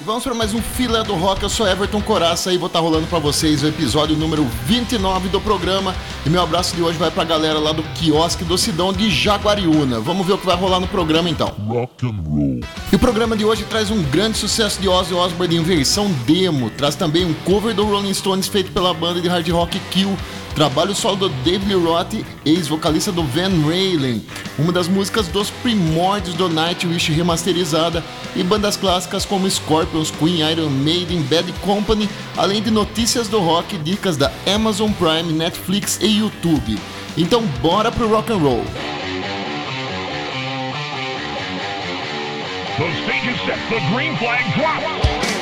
E vamos para mais um Filé do Rock. Eu sou Everton Coraça e vou estar tá rolando para vocês o episódio número 29 do programa. E meu abraço de hoje vai para a galera lá do quiosque do Sidão de Jaguariúna. Vamos ver o que vai rolar no programa então. Rock and roll. E o programa de hoje traz um grande sucesso de Ozzy Osbourne em versão demo. Traz também um cover do Rolling Stones feito pela banda de hard rock Kill Trabalho solo do Dave Roth, ex-vocalista do Van Halen, uma das músicas dos primórdios do Nightwish remasterizada e bandas clássicas como Scorpions, Queen, Iron Maiden, Bad Company, além de notícias do rock, dicas da Amazon Prime, Netflix e YouTube. Então bora pro rock and roll. The stage is set. The green flag drops.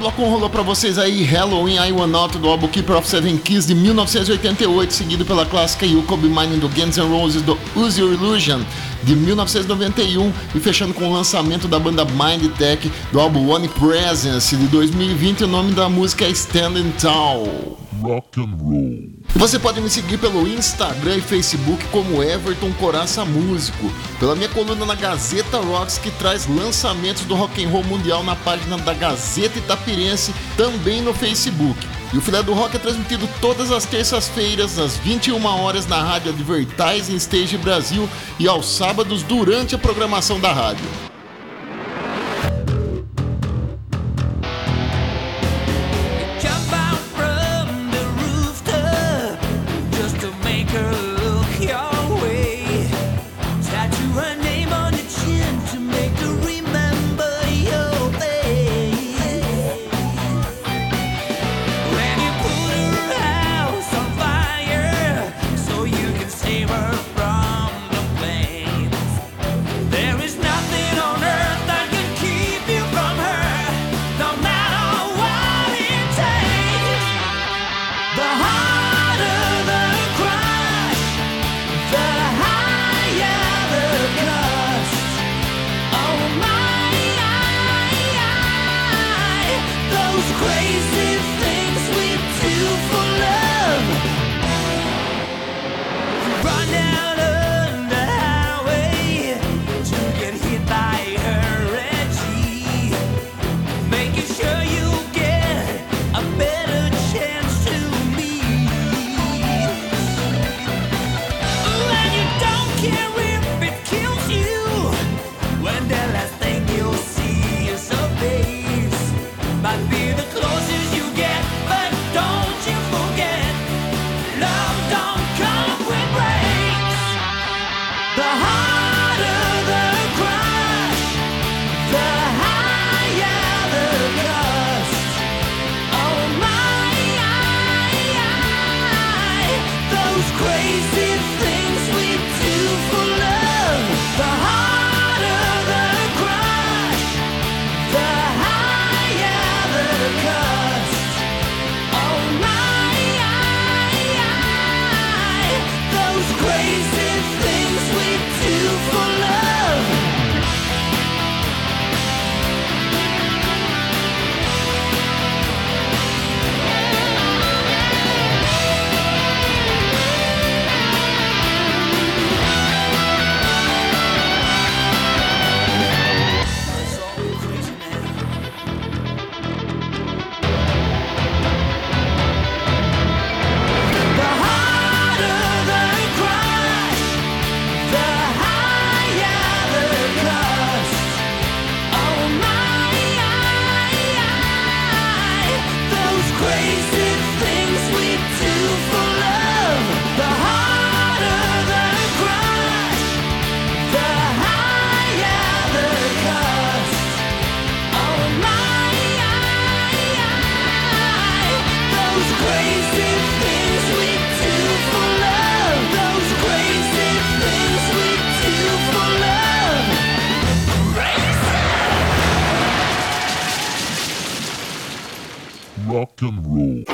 Bloco rolou pra vocês aí Halloween I Want Out do álbum Keeper of Seven Keys de 1988, seguido pela clássica You Could Be do Guns N' Roses do Use Your Illusion de 1991 e fechando com o lançamento da banda Mind Tech do álbum One Presence de 2020. O nome da música é Standing Tall. Rock and Roll. Você pode me seguir pelo Instagram e Facebook como Everton Coraça Músico, pela minha coluna na Gazeta Rocks que traz lançamentos do rock and roll mundial na página da Gazeta Itapirense, também no Facebook. E o Filé do Rock é transmitido todas as terças-feiras, às 21 horas, na rádio Advertising Stage Brasil e aos sábados durante a programação da rádio. rock and roll.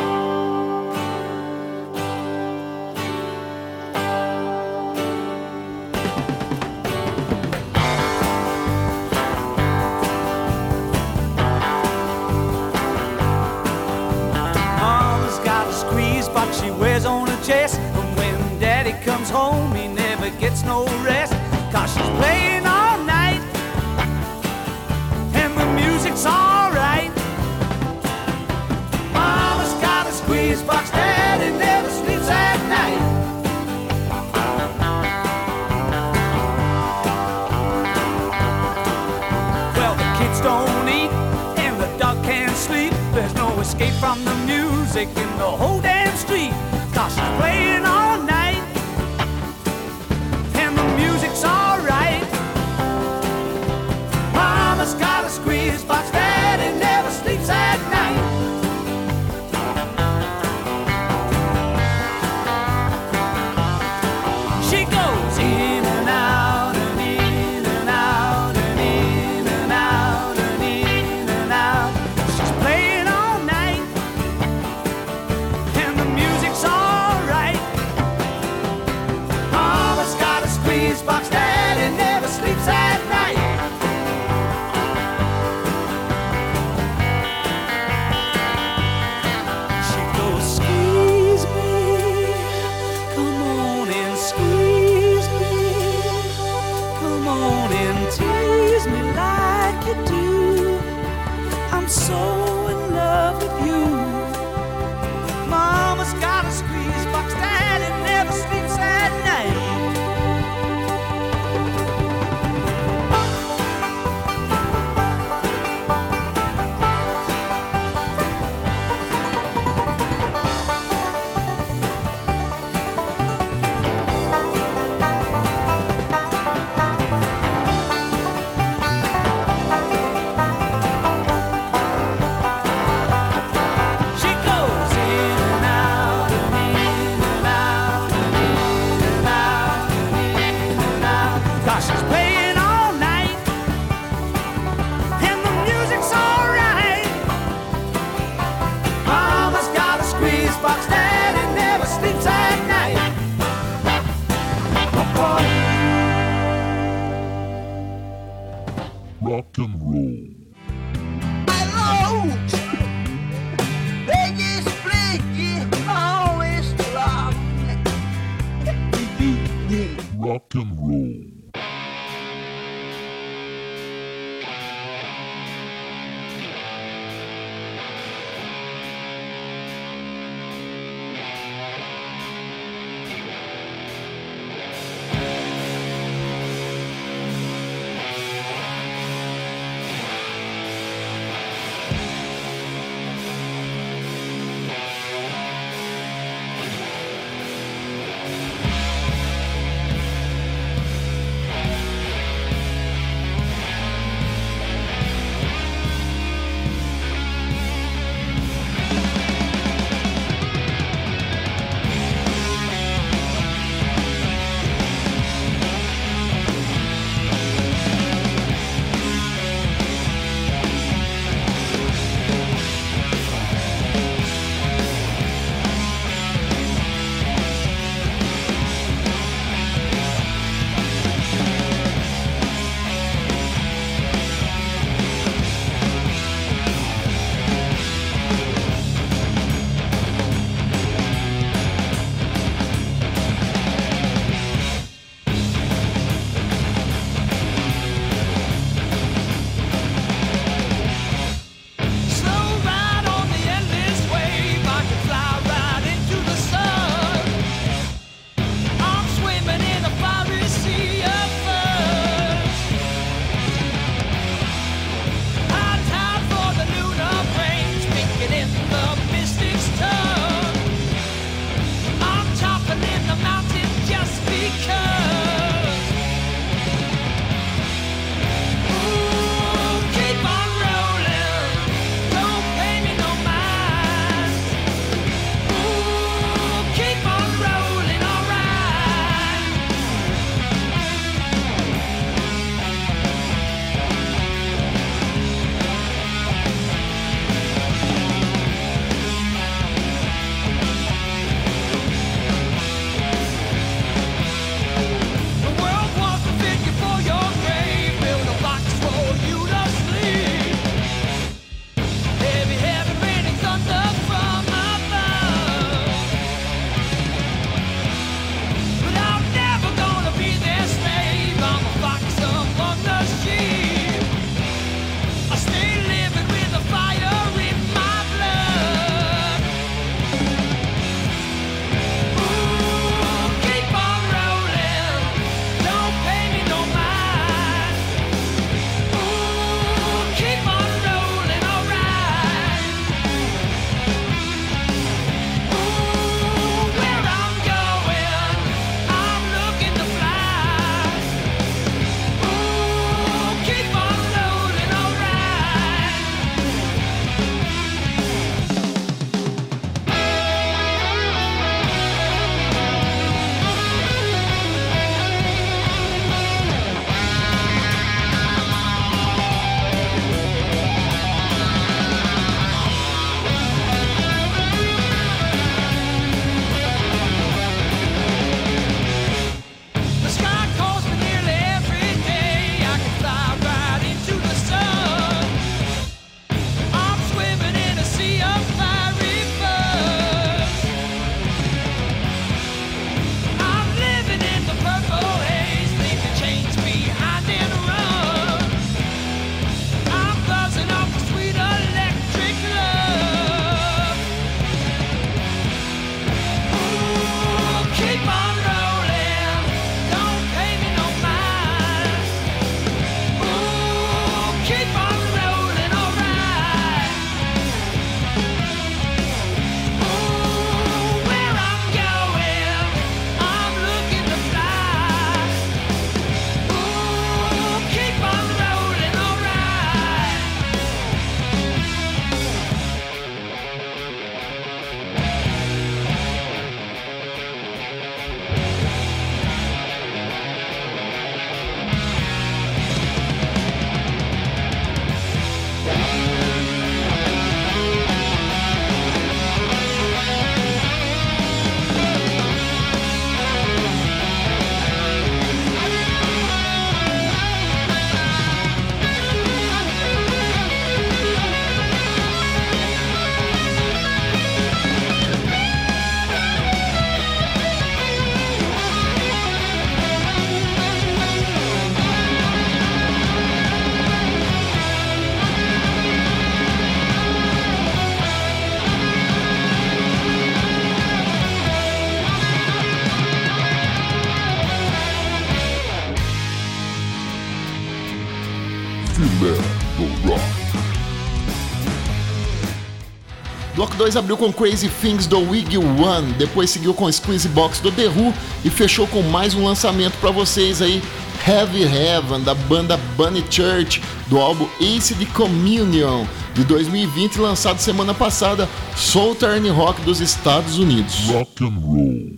2002 abriu com Crazy Things do Wiggy One, depois seguiu com Squeeze Box do The Who e fechou com mais um lançamento para vocês aí, Heavy Heaven da banda Bunny Church do álbum Ace the Communion de 2020 lançado semana passada, Soul Turn Rock dos Estados Unidos. Rock and roll.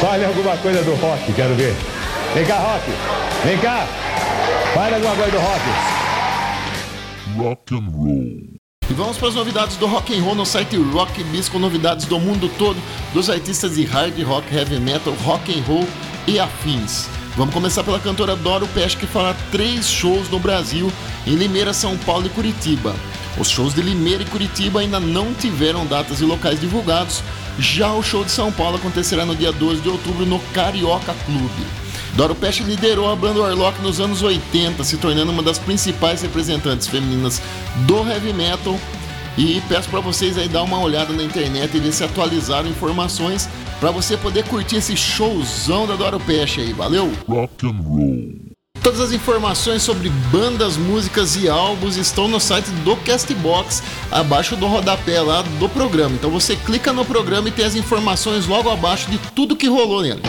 Fale alguma coisa do rock, quero ver. Vem cá, rock. Vem cá. Fale alguma coisa do rock. Rock and roll. E vamos para as novidades do rock and roll no site Rock Biz com novidades do mundo todo dos artistas de hard rock, heavy metal, rock and roll e afins. Vamos começar pela cantora Doro Peixe que fará três shows no Brasil, em Limeira, São Paulo e Curitiba. Os shows de Limeira e Curitiba ainda não tiveram datas e locais divulgados, já o show de São Paulo acontecerá no dia 12 de outubro no Carioca Clube. Doro Peixe liderou a banda Warlock nos anos 80, se tornando uma das principais representantes femininas do heavy metal. E peço para vocês aí dar uma olhada na internet e ver se atualizaram informações para você poder curtir esse showzão da Doro Peixe aí, valeu? Rock and roll. Todas as informações sobre bandas, músicas e álbuns estão no site do Castbox, abaixo do rodapé lá do programa. Então você clica no programa e tem as informações logo abaixo de tudo que rolou nele.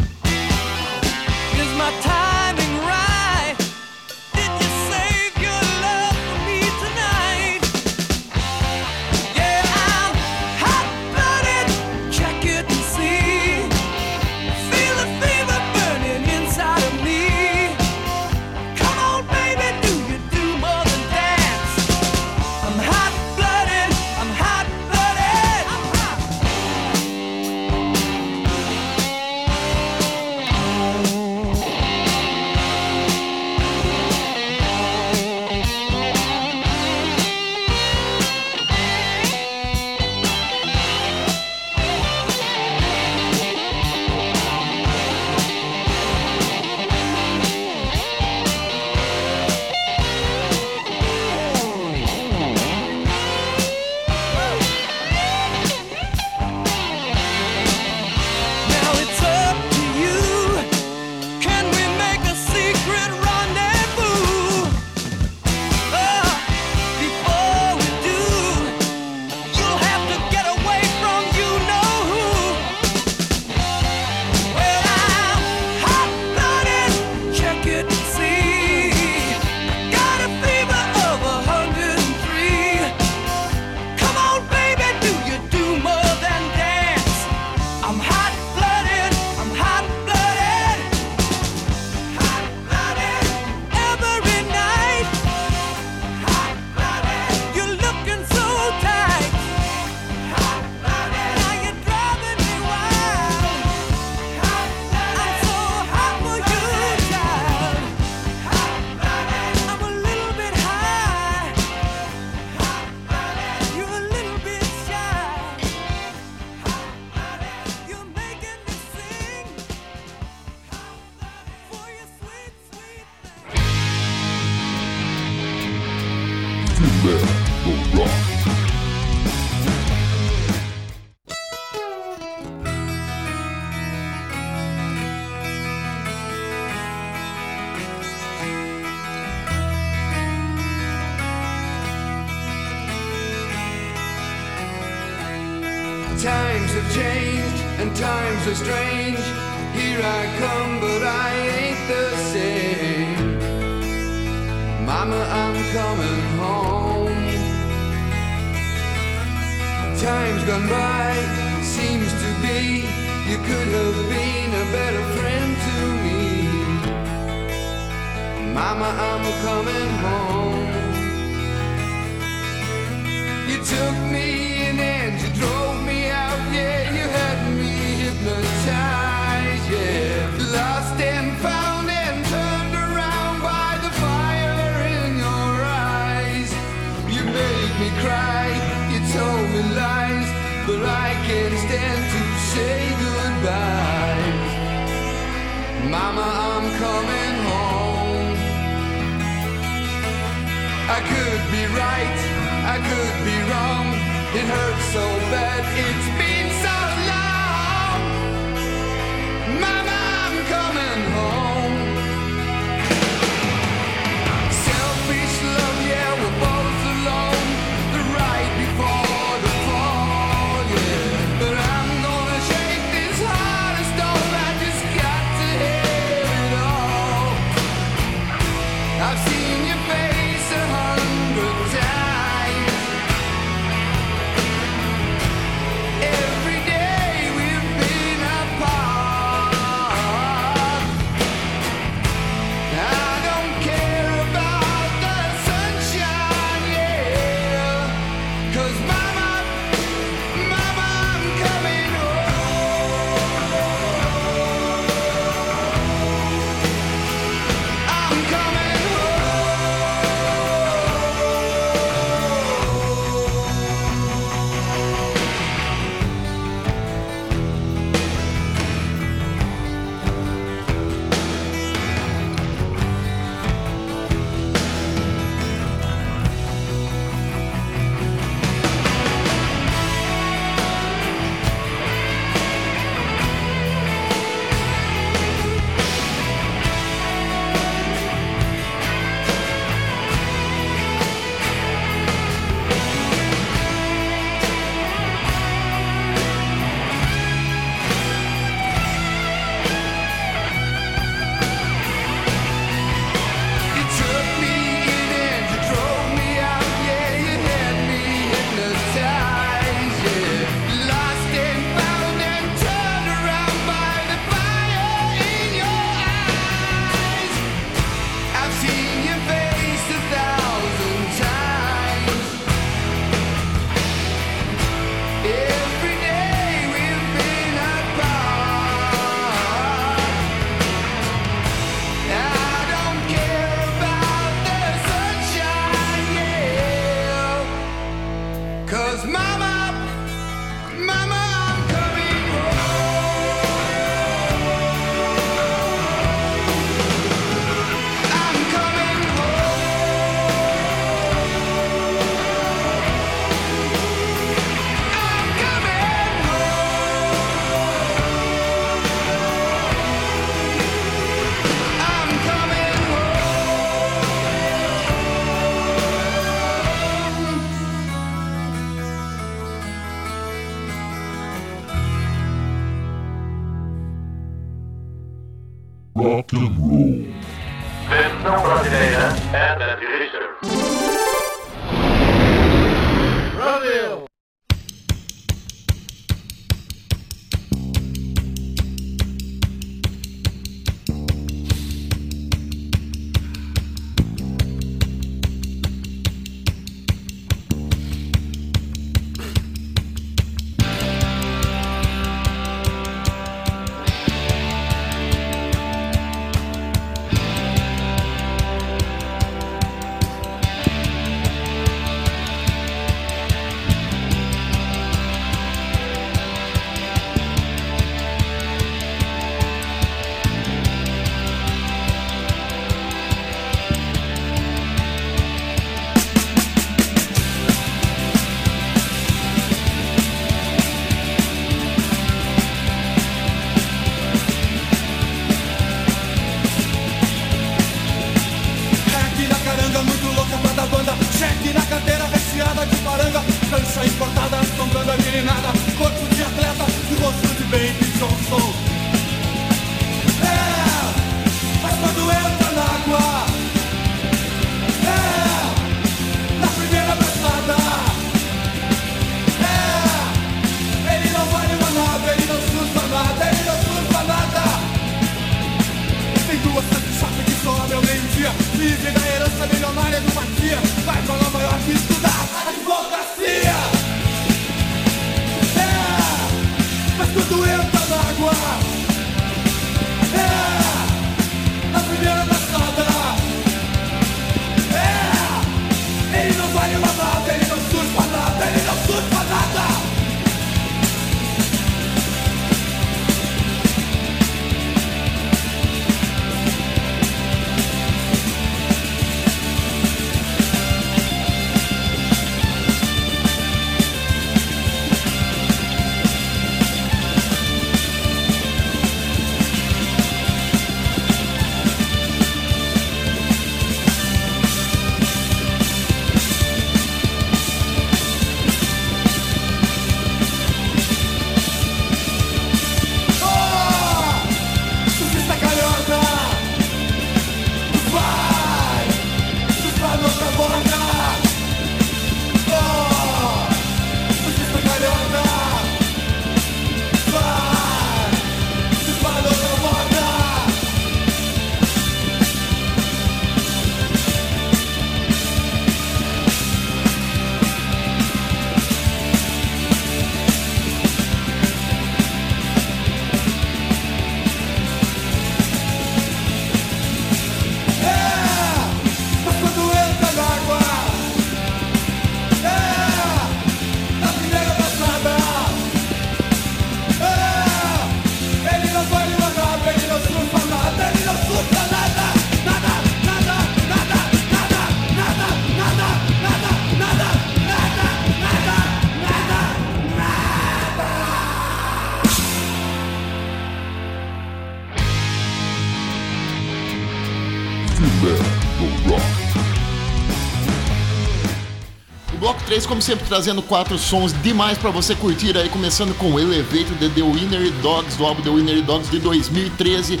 Bloco 3, como sempre, trazendo quatro sons demais pra você curtir aí, começando com Elevator de The Winner Dogs, do álbum The Winner Dogs de 2013.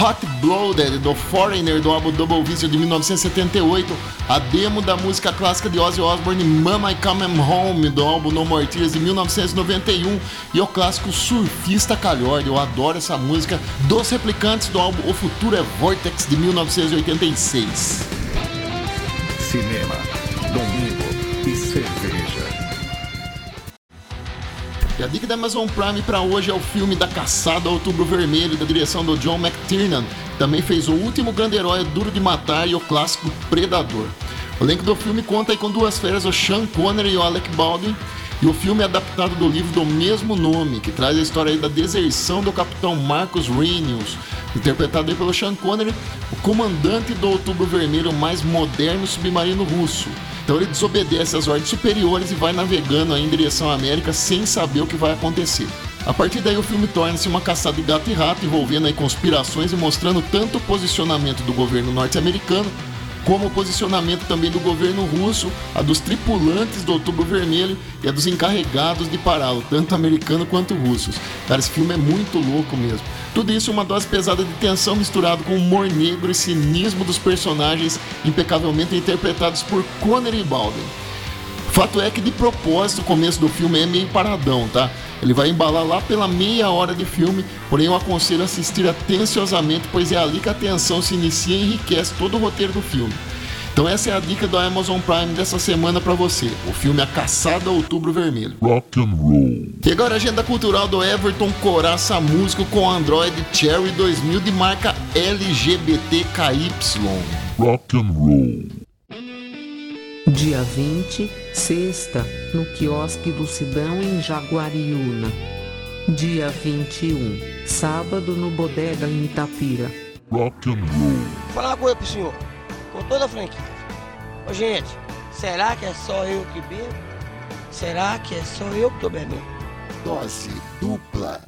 Hot Blooded, do Foreigner, do álbum Double Vision de 1978. A demo da música clássica de Ozzy Osbourne, Mama I Come Home, do álbum No More Tears de 1991. E o clássico Surfista Calhorda, eu adoro essa música. Dos Replicantes, do álbum O Futuro é Vortex de 1986. Cinema, domingo a dica da Amazon Prime para hoje é o filme da Caçada ao Outubro Vermelho, da direção do John McTiernan. Também fez o último grande herói Duro de Matar e o clássico Predador. O elenco do filme conta com duas feras, o Sean Connery e o Alec Baldwin. E o filme é adaptado do livro do mesmo nome, que traz a história da deserção do capitão Marcus Reynolds, interpretado pelo Sean Connery, o comandante do Outubro Vermelho mais moderno submarino russo. Então ele desobedece às ordens superiores e vai navegando em direção à América sem saber o que vai acontecer. A partir daí o filme torna-se uma caçada de gato e rato, envolvendo aí conspirações e mostrando tanto o posicionamento do governo norte-americano como o posicionamento também do governo russo, a dos tripulantes do Outubro Vermelho e a dos encarregados de pará-lo, tanto americano quanto russos. Cara, esse filme é muito louco mesmo. Tudo isso uma dose pesada de tensão misturado com humor negro e cinismo dos personagens impecavelmente interpretados por Connery Baldwin. Fato é que de propósito o começo do filme é meio paradão, tá? Ele vai embalar lá pela meia hora de filme, porém eu aconselho assistir atenciosamente, pois é ali que a tensão se inicia e enriquece todo o roteiro do filme. Então essa é a dica do Amazon Prime dessa semana pra você, o filme A Caçada Outubro Vermelho. Rock and roll. E agora a agenda cultural do Everton Coraça Músico com Android Cherry 2000 de marca LGBTKY. Rock and roll. Dia 20, sexta, no quiosque do Sidão em Jaguariúna. Dia 21, sábado no Bodega em Itapira. Rock and roll. Uma coisa pro senhor, com toda a franqueza. Ô gente, será que é só eu que bebo? Será que é só eu que tô bebendo? Dose dupla.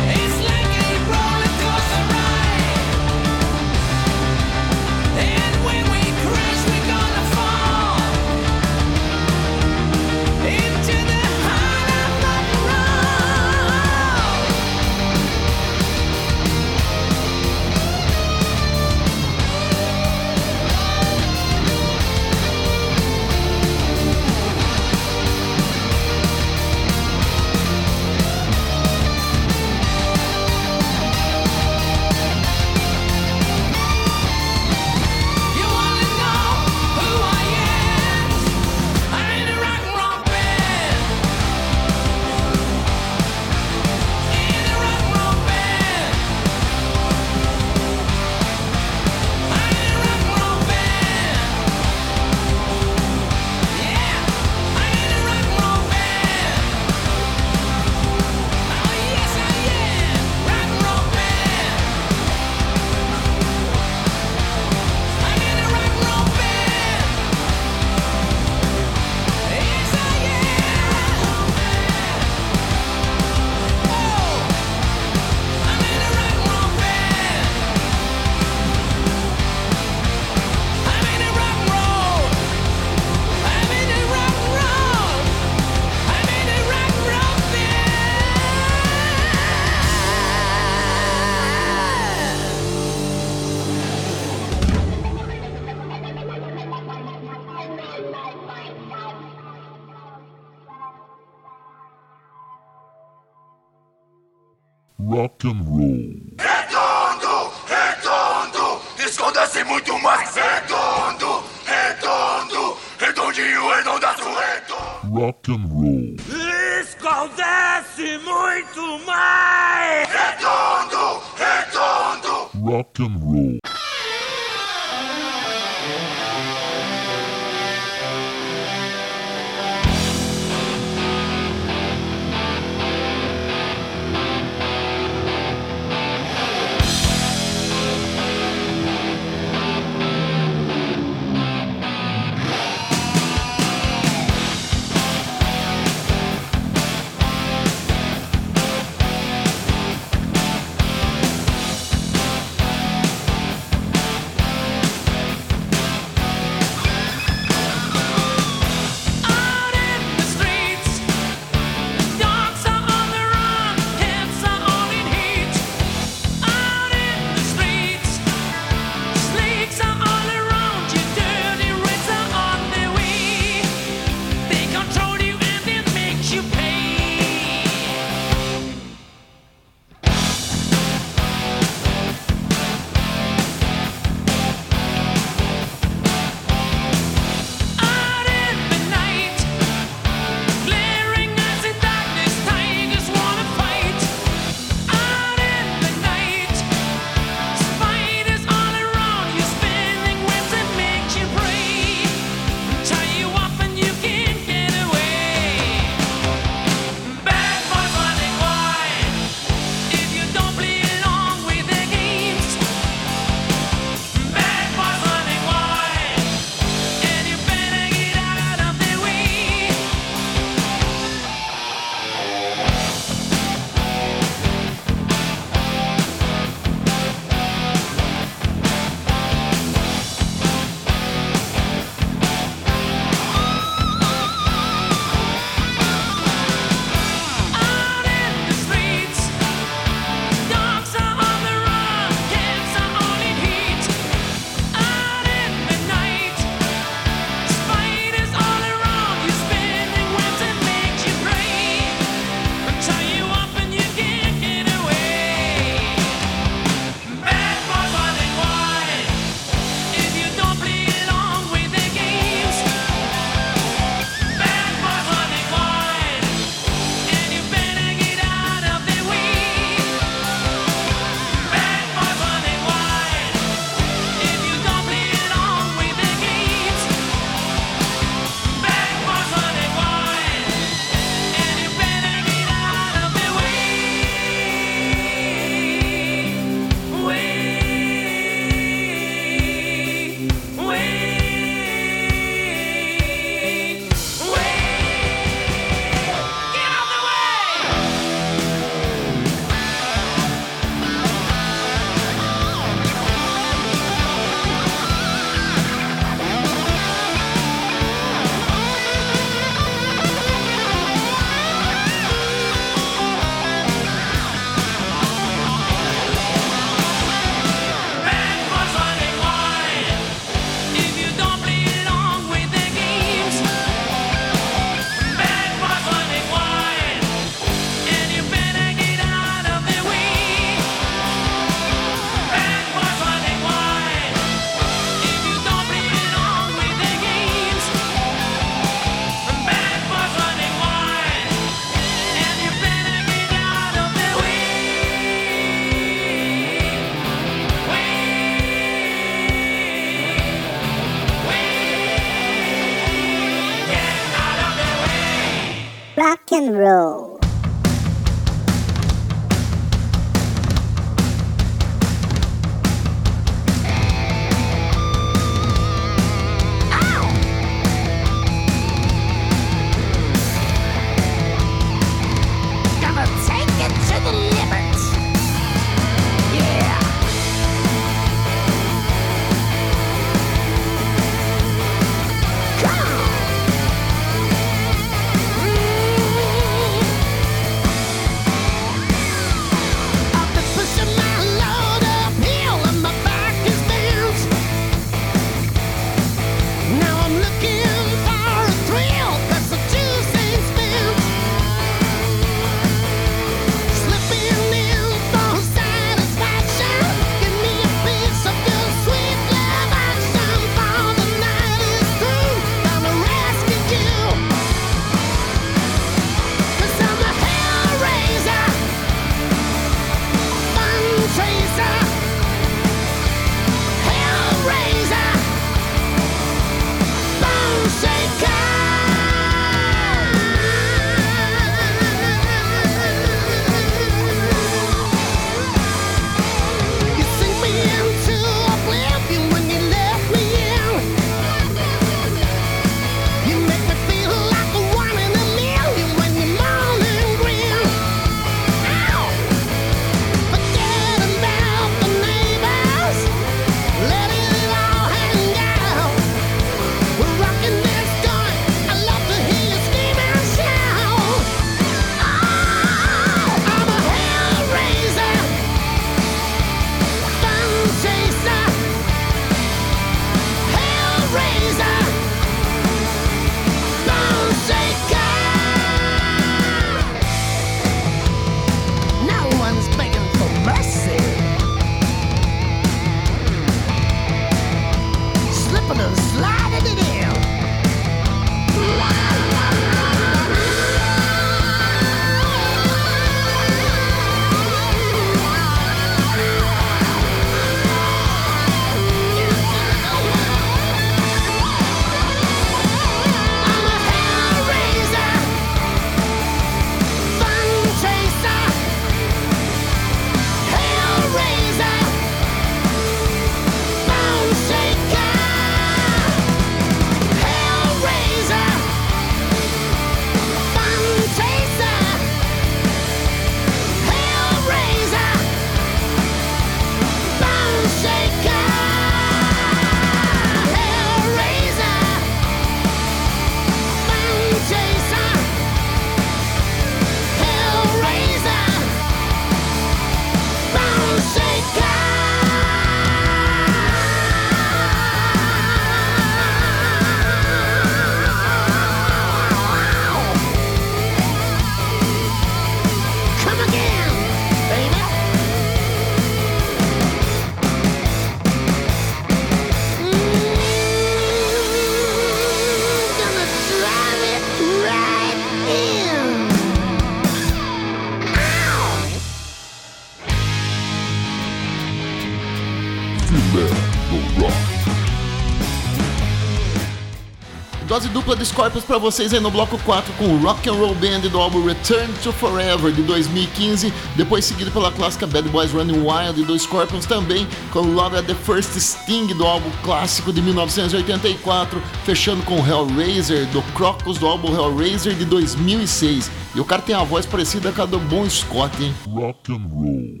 Dupla de Scorpions pra vocês aí no bloco 4 com o Rock and Roll Band do álbum Return to Forever de 2015, depois seguido pela clássica Bad Boys Running Wild do Scorpions também com Love at the First Sting do álbum clássico de 1984, fechando com Hellraiser do Crocus do álbum Hellraiser de 2006. E o cara tem a voz parecida com a do Bon Scott, hein? Rock and Roll.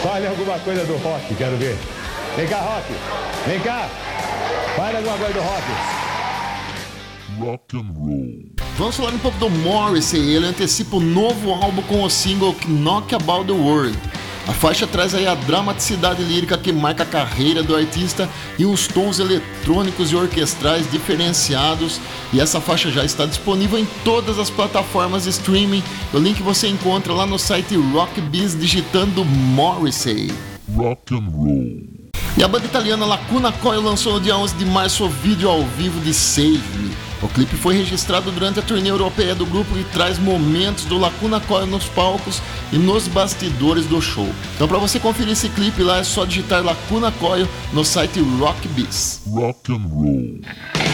Fale alguma coisa do rock, quero ver. Vem cá, rock. Vem cá. Fale alguma coisa do rock. Rock and Roll. Vamos falar um pouco do Morrissey, ele antecipa o novo álbum com o single Knock About the World. A faixa traz aí a dramaticidade lírica que marca a carreira do artista e uns tons eletrônicos e orquestrais diferenciados. E essa faixa já está disponível em todas as plataformas de streaming. O link você encontra lá no site Rockbiz digitando Morrissey. Rock and Roll. E a banda italiana Lacuna Coil lançou no dia 11 de março o vídeo ao vivo de Save Me. O clipe foi registrado durante a turnê europeia do grupo e traz momentos do Lacuna Coil nos palcos e nos bastidores do show. Então para você conferir esse clipe lá é só digitar Lacuna Coil no site Rockbiz. Rock and Roll.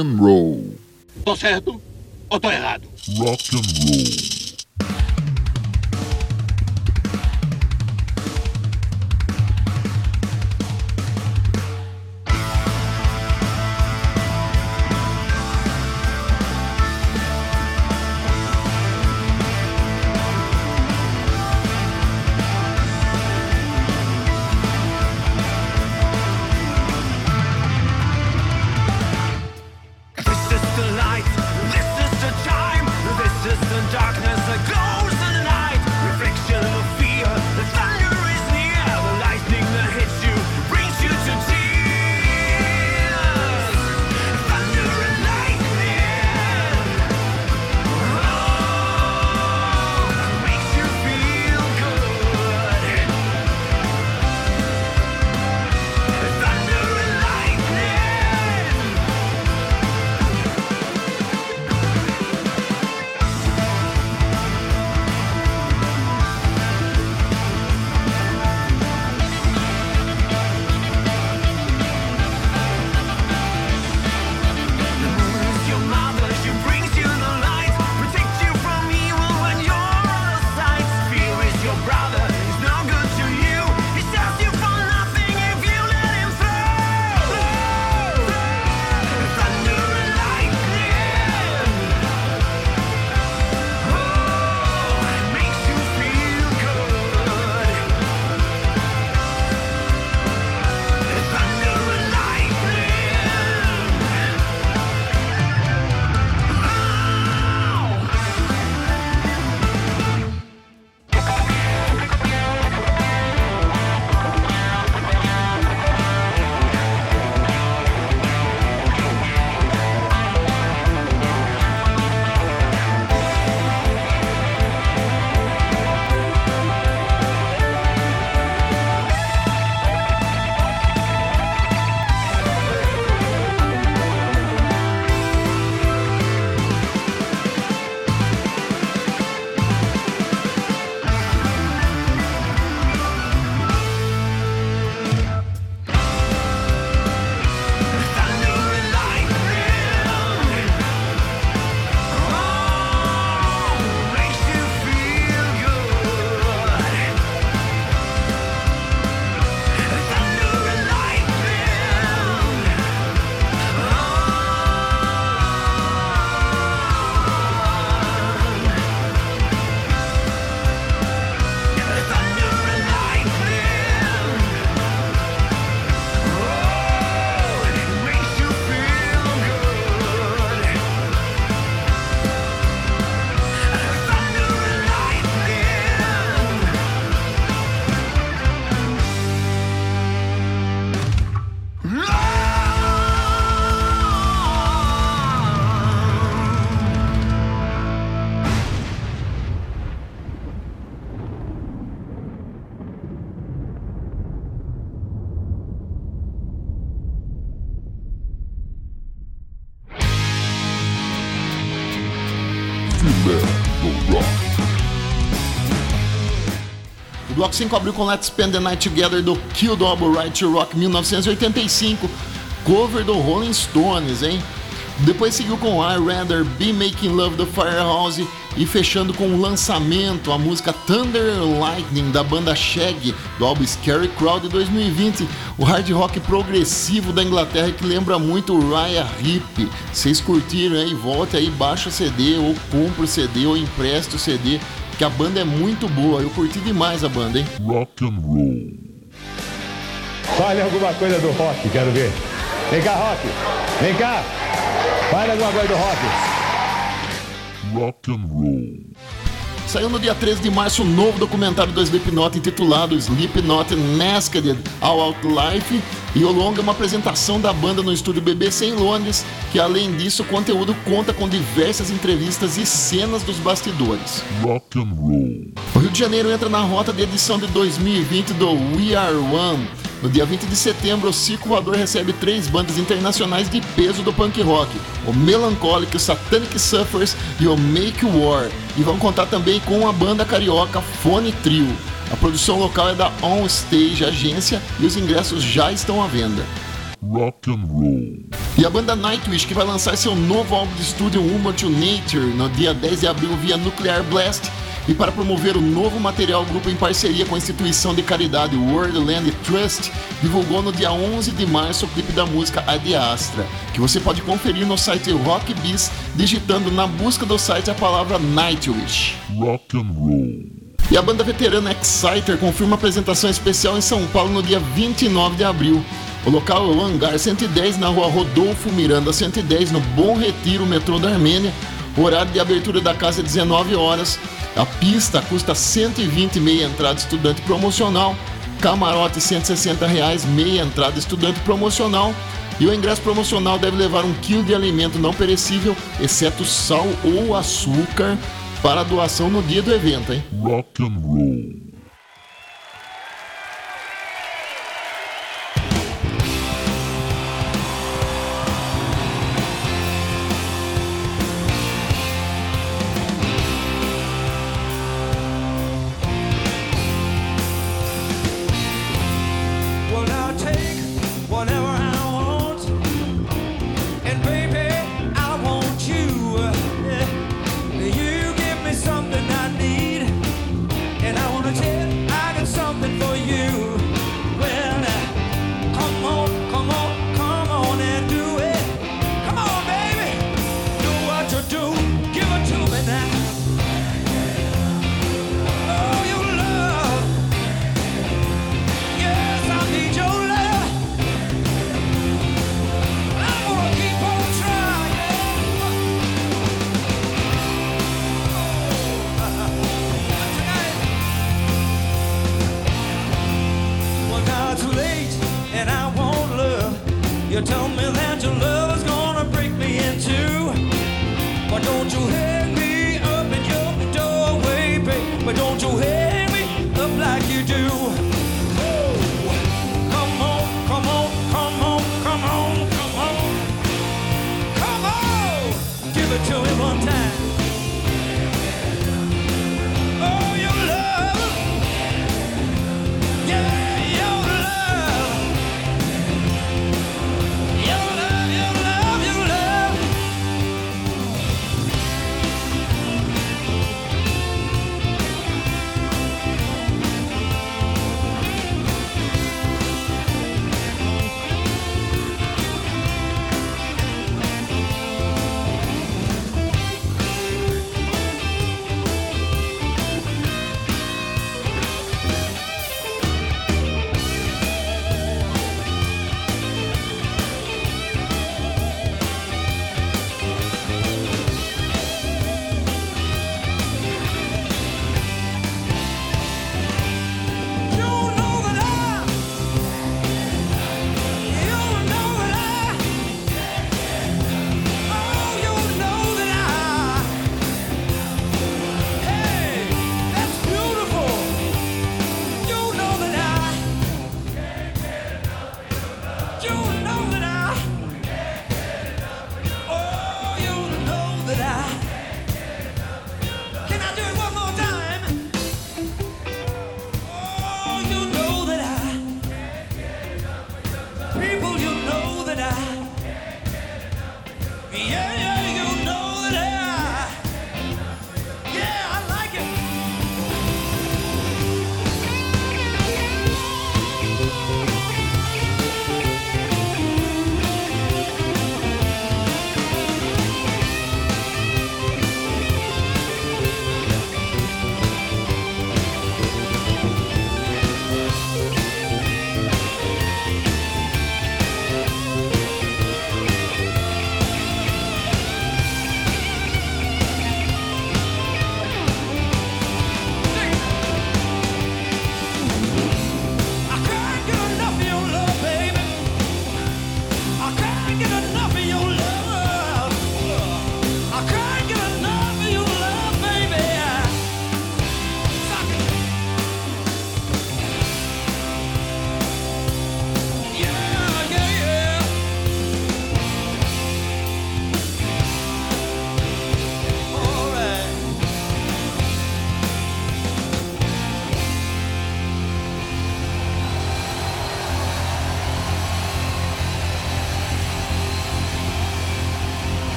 And roll. Tô certo ou tô errado? Rock and roll. Bloco 5 abriu com Let's Spend the Night Together do Kill Double Right to Rock 1985, cover do Rolling Stones, hein? Depois seguiu com I Rather Be Making Love do Firehouse e fechando com o lançamento, a música Thunder and Lightning da banda Shag do álbum Scary Crowd de 2020, o hard rock progressivo da Inglaterra que lembra muito o Raya Hip. Vocês curtiram aí? Volte aí, baixa o CD ou compra o CD ou empresta o CD, que a banda é muito boa. Eu curti demais a banda, hein? Rock and roll. Fale alguma coisa do rock, quero ver. Vem cá, rock. Vem cá. Fale alguma coisa do rock. Rock and roll. Saiu no dia 13 de março um novo documentário do Slipknot intitulado Slipknot Masked All Out Life e o longa é uma apresentação da banda no estúdio BBC em Londres, que além disso o conteúdo conta com diversas entrevistas e cenas dos bastidores. Rock and roll. O Rio de Janeiro entra na rota de edição de 2020 do We Are One. No dia 20 de setembro, o Circo Voador recebe três bandas internacionais de peso do punk rock: o Melancholic, o Satanic Suffers e o Make War. E vão contar também com a banda carioca Fone Trio. A produção local é da On Stage Agência e os ingressos já estão à venda. Rock and roll. E a banda Nightwish, que vai lançar seu novo álbum de estúdio Woman to Nature no dia 10 de abril via Nuclear Blast. E para promover o novo material, o grupo em parceria com a instituição de caridade World Land Trust divulgou no dia 11 de março o clipe da música Ad Astra, que você pode conferir no site Rock Biz, digitando na busca do site a palavra Nightwish. Rock and roll. E a banda veterana Exciter confirma apresentação especial em São Paulo no dia 29 de abril. O local é o Hangar 110, na rua Rodolfo Miranda 110, no Bom Retiro, metrô da Armênia. O horário de abertura da casa é 19 horas. A pista custa 120 meia entrada estudante promocional. Camarote 160 reais, meia entrada estudante promocional. E o ingresso promocional deve levar um quilo de alimento não perecível, exceto sal ou açúcar, para doação no dia do evento, hein? Rock and roll.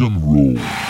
And roll.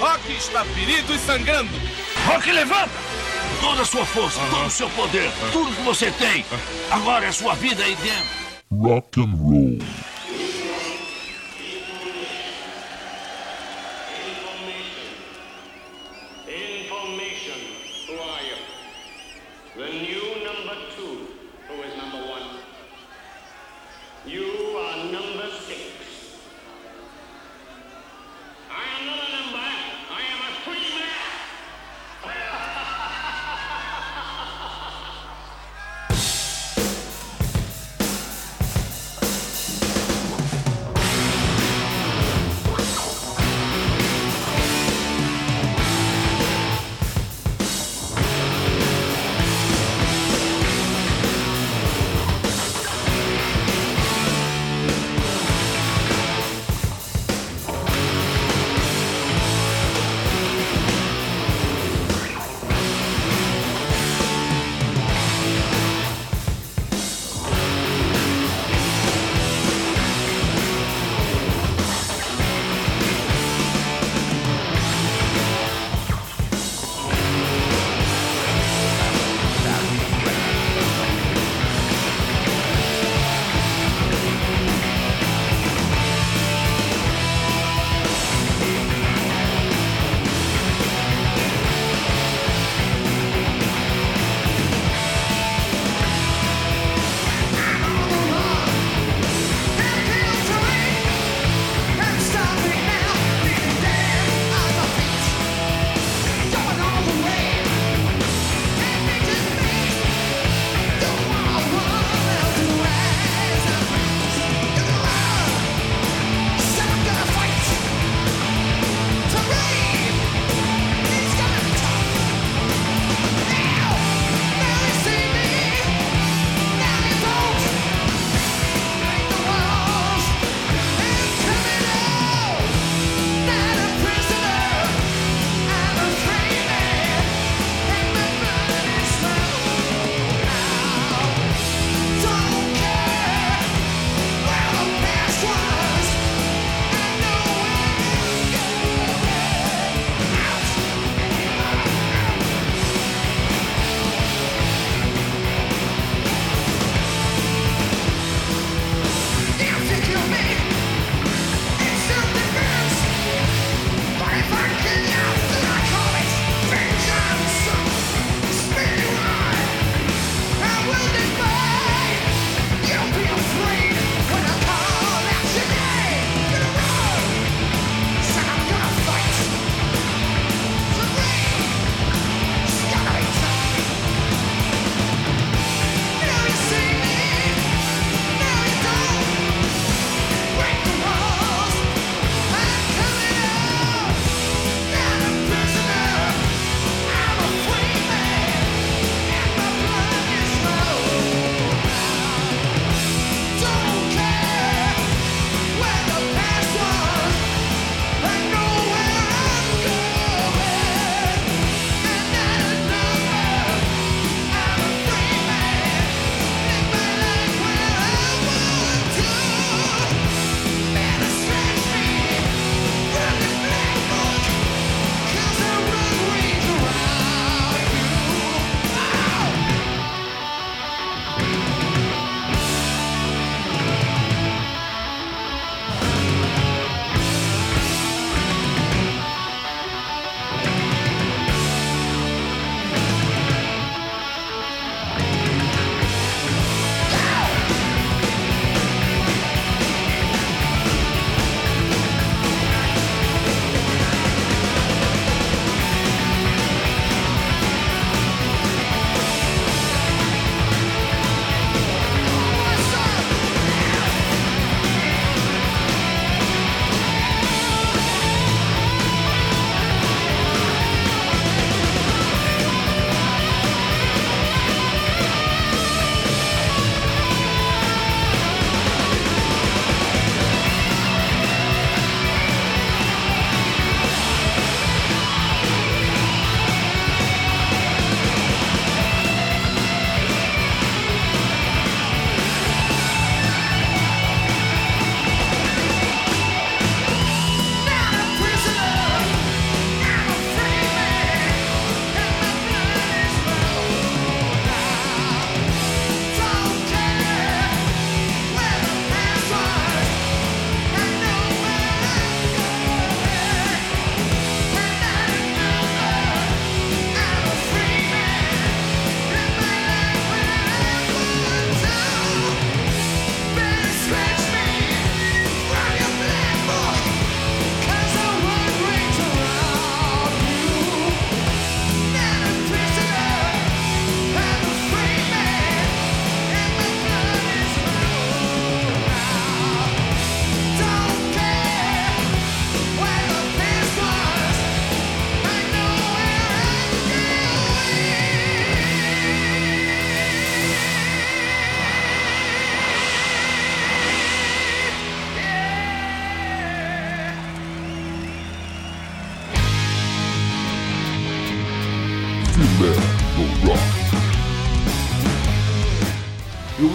Rock está ferido e sangrando. Rock, levanta! Toda a sua força, todo o seu poder, tudo que você tem. Agora é sua vida aí dentro. Rock and roll.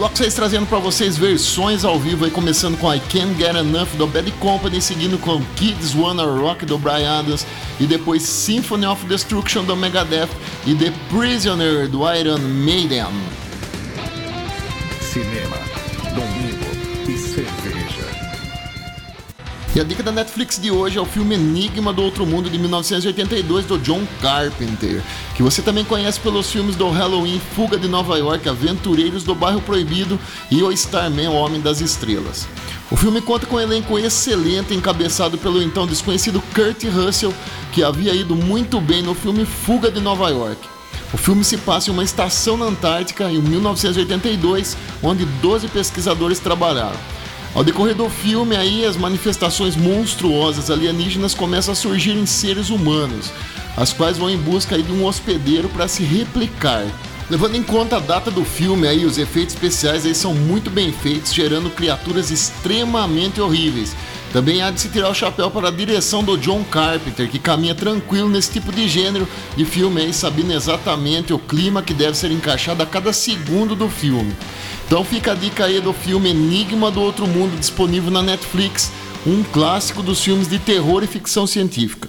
Bloco 6 trazendo pra vocês versões ao vivo aí, começando com I Can't Get Enough do Bad Company, seguindo com Kids Wanna Rock do Brian Adams e depois Symphony of Destruction do Megadeth e The Prisoner do Iron Maiden. Cinema, domingo e cerveja. E a dica da Netflix de hoje é o filme Enigma do Outro Mundo de 1982 do John Carpenter, que você também conhece pelos filmes do Halloween, Fuga de Nova York, Aventureiros do Bairro Proibido e O Starman, o Homem das Estrelas. O filme conta com um elenco excelente, encabeçado pelo então desconhecido Kurt Russell, que havia ido muito bem no filme Fuga de Nova York. O filme se passa em uma estação na Antártica em 1982, onde 12 pesquisadores trabalharam. Ao decorrer do filme, aí as manifestações monstruosas alienígenas começam a surgir em seres humanos, as quais vão em busca de um hospedeiro para se replicar. Levando em conta a data do filme, aí os efeitos especiais aí são muito bem feitos, gerando criaturas extremamente horríveis. Também há de se tirar o chapéu para a direção do John Carpenter, que caminha tranquilo nesse tipo de gênero de filme aí, sabendo exatamente o clima que deve ser encaixado a cada segundo do filme. Então fica a dica aí do filme Enigma do Outro Mundo, disponível na Netflix, um clássico dos filmes de terror e ficção científica.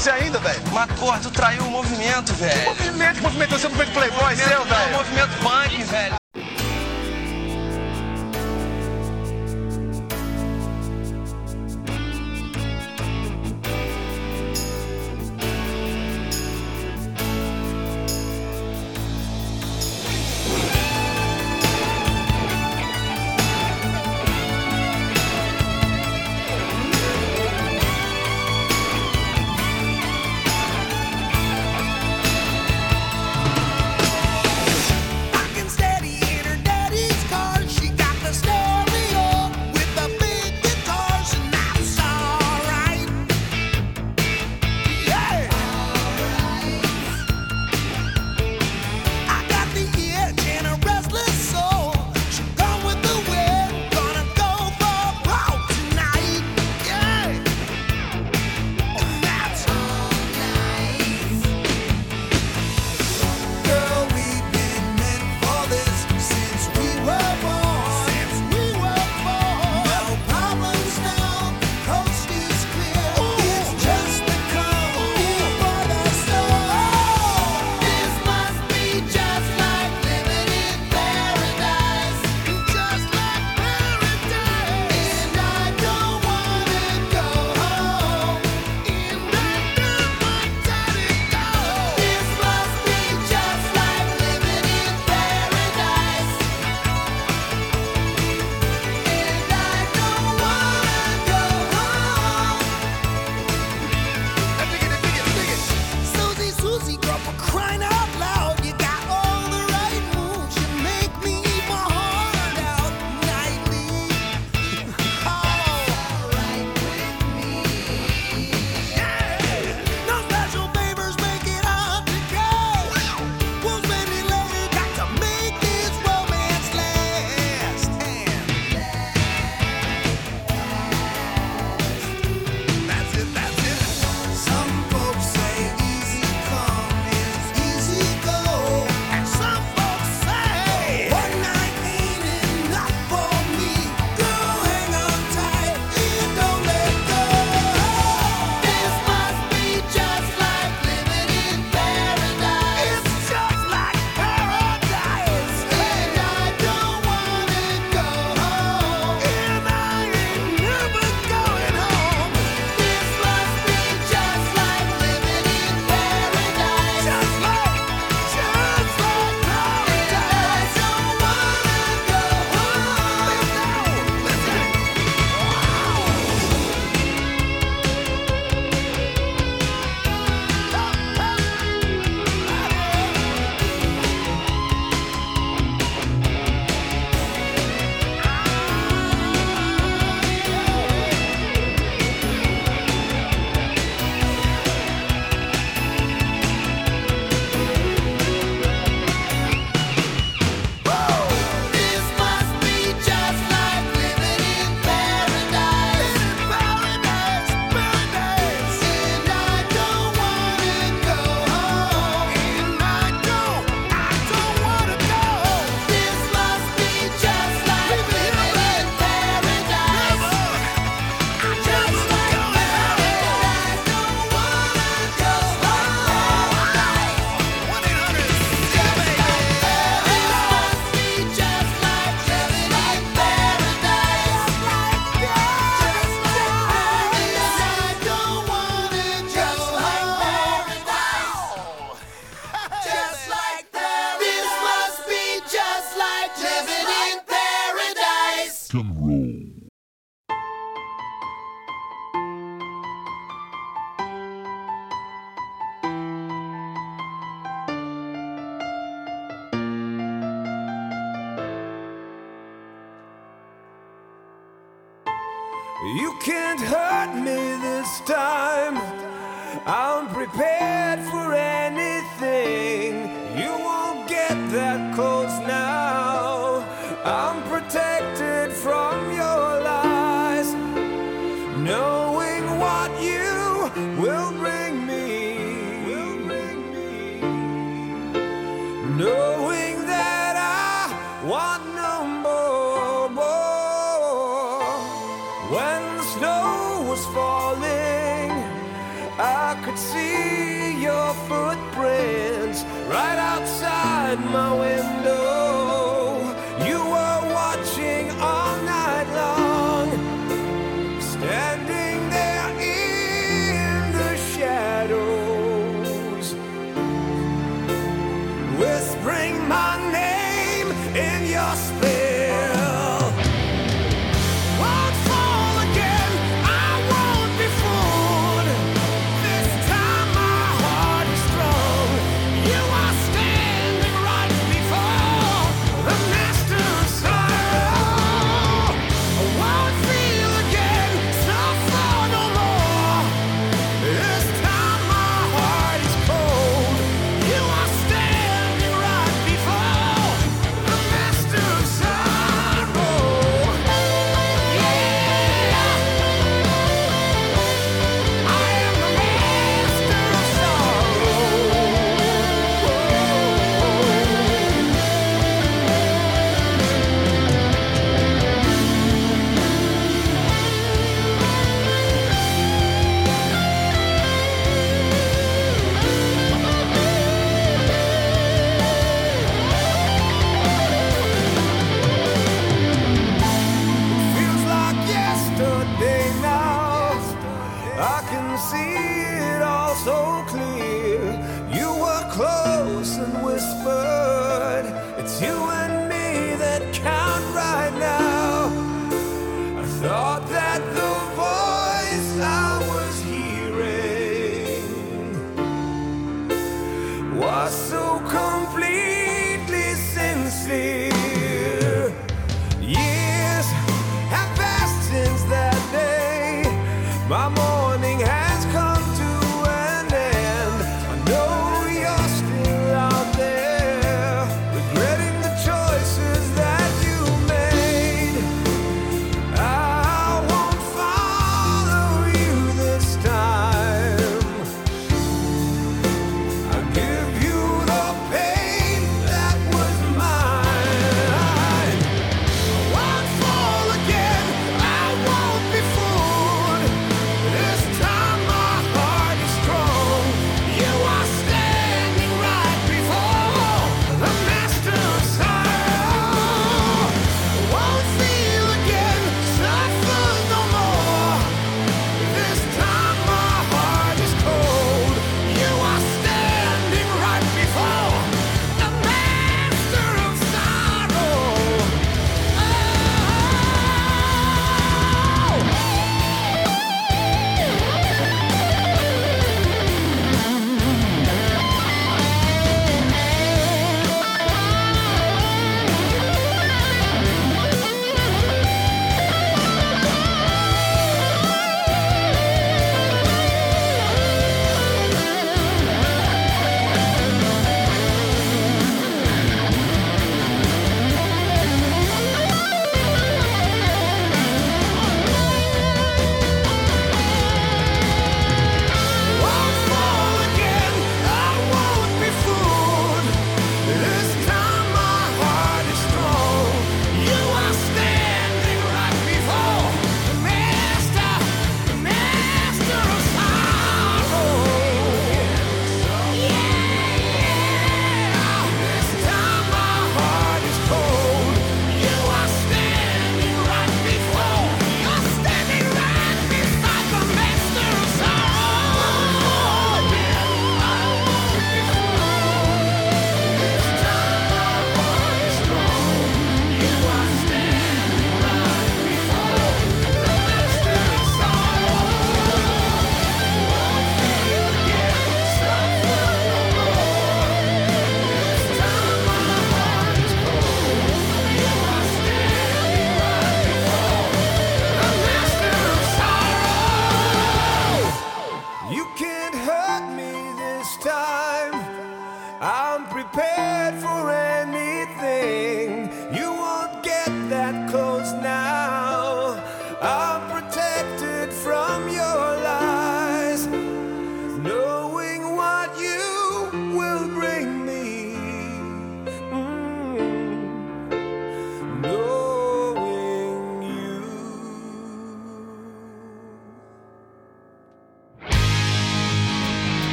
você ainda, velho. Mas, porra, tu traiu o movimento, velho. Que movimento? Que movimento? Você é um movimento playboy seu, velho? movimento punk, velho.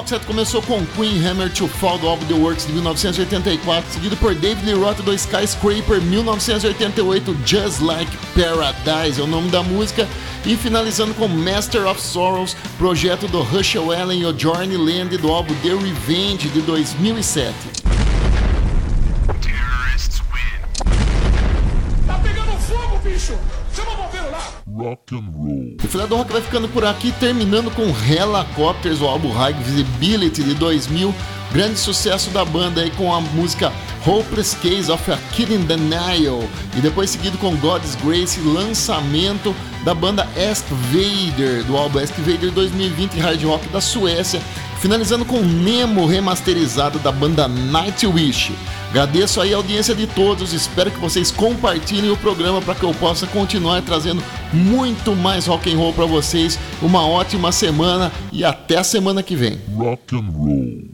bloco set começou com Queen Hammer to Fall do álbum The Works de 1984, seguido por David Lee Roth do Skyscraper 1988, Just Like Paradise é o nome da música, e finalizando com Master of Sorrows, projeto do Rush, Allen e Journey Land do álbum The Revenge de 2007. Fred Rock vai ficando por aqui, terminando com Helicopters, o álbum High Visibility de 2000. Grande sucesso da banda aí com a música Hopeless Case of a Kid in Denial. E depois seguido com God's Grace, lançamento da banda Ask Vader, do álbum Ask Vader 2020 Hard Rock da Suécia. Finalizando com Nemo remasterizado da banda Nightwish. Agradeço aí a audiência de todos, espero que vocês compartilhem o programa para que eu possa continuar trazendo muito mais rock and roll para vocês. Uma ótima semana e até a semana que vem. Rock and roll.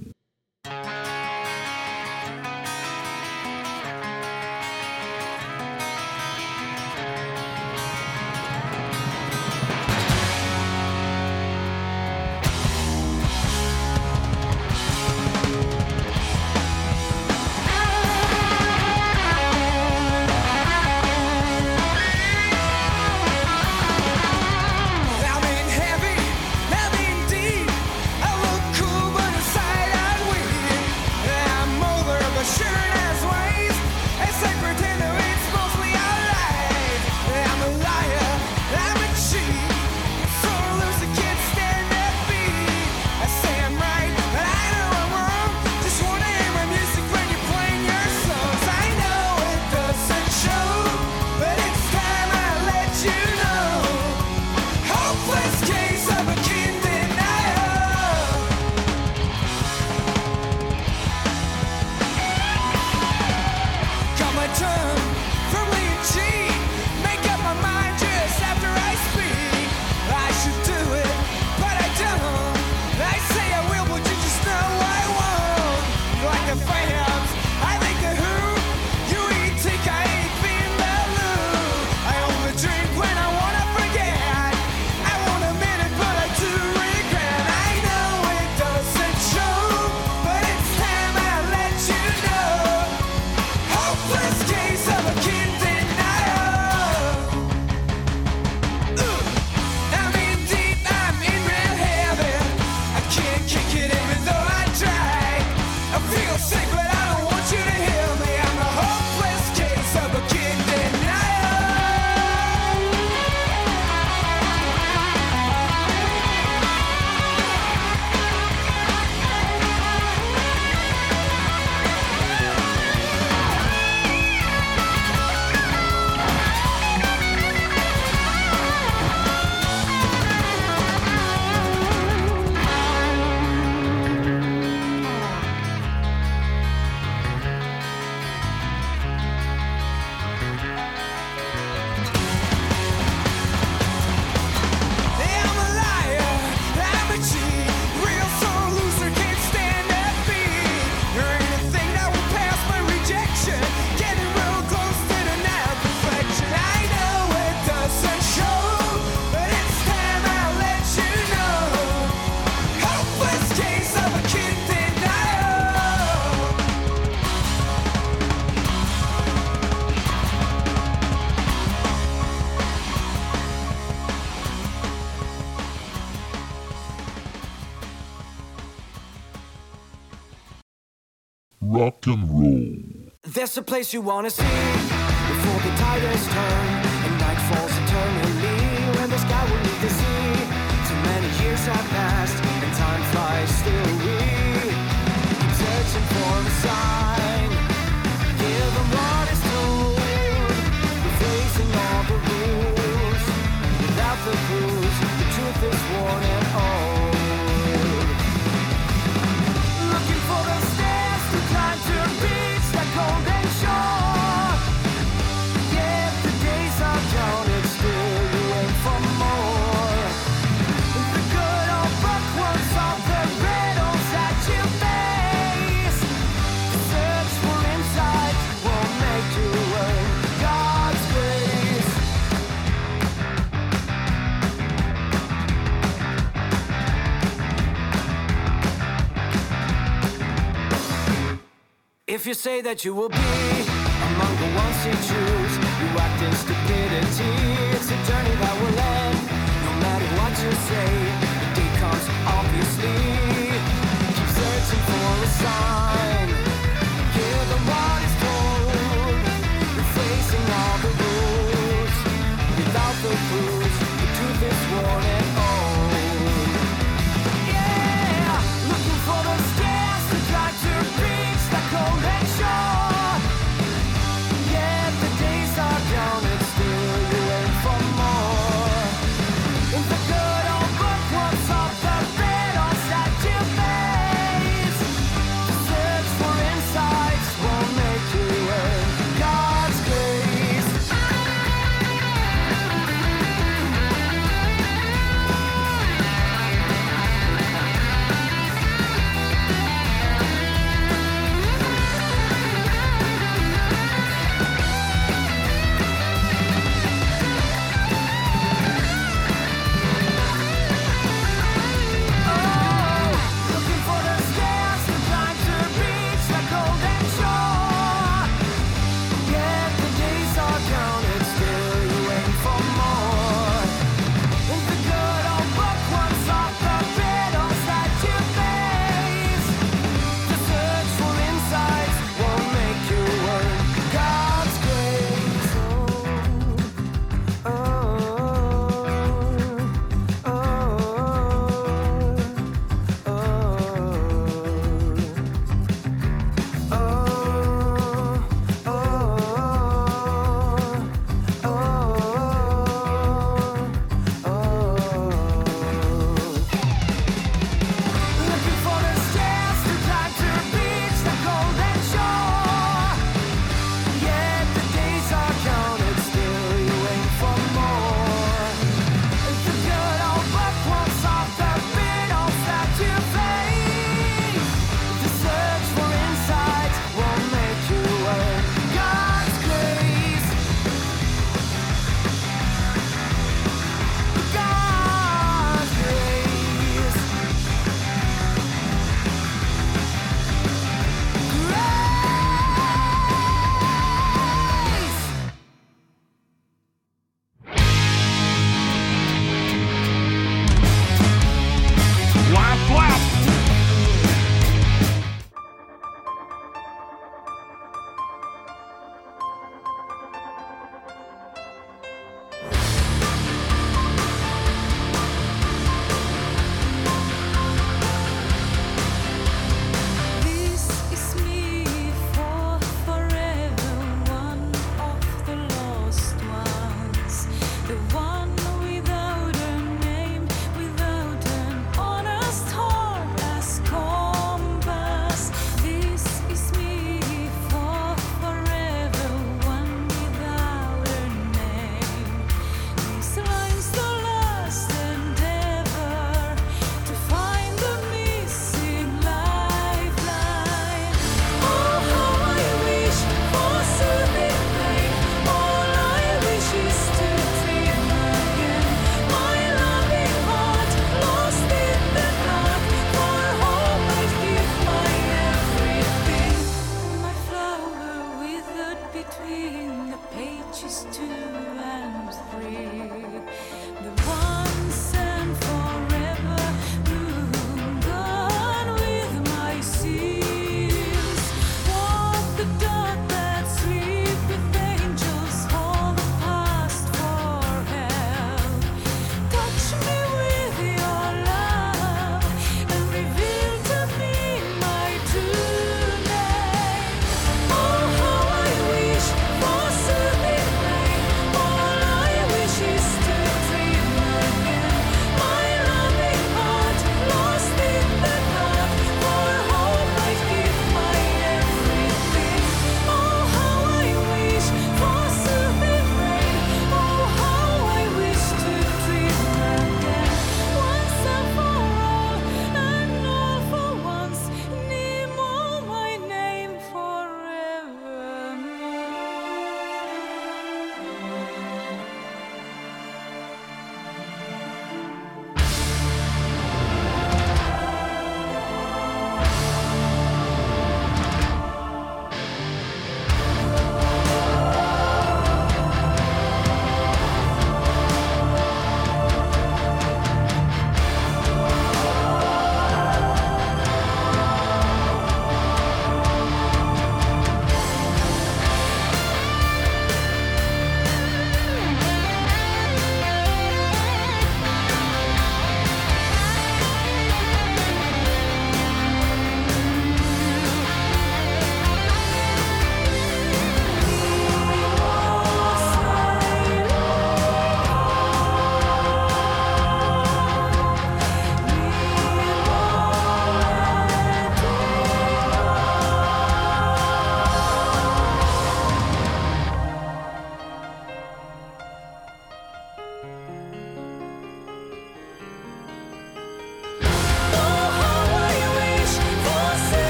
That's the place you wanna see before the tide has turned. If you say that you will be among the ones you choose, you act in stupidity. It's a journey that will end, no matter what you say. The day comes, obviously. Keep searching for a sign.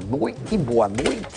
Boa noite, boa noite.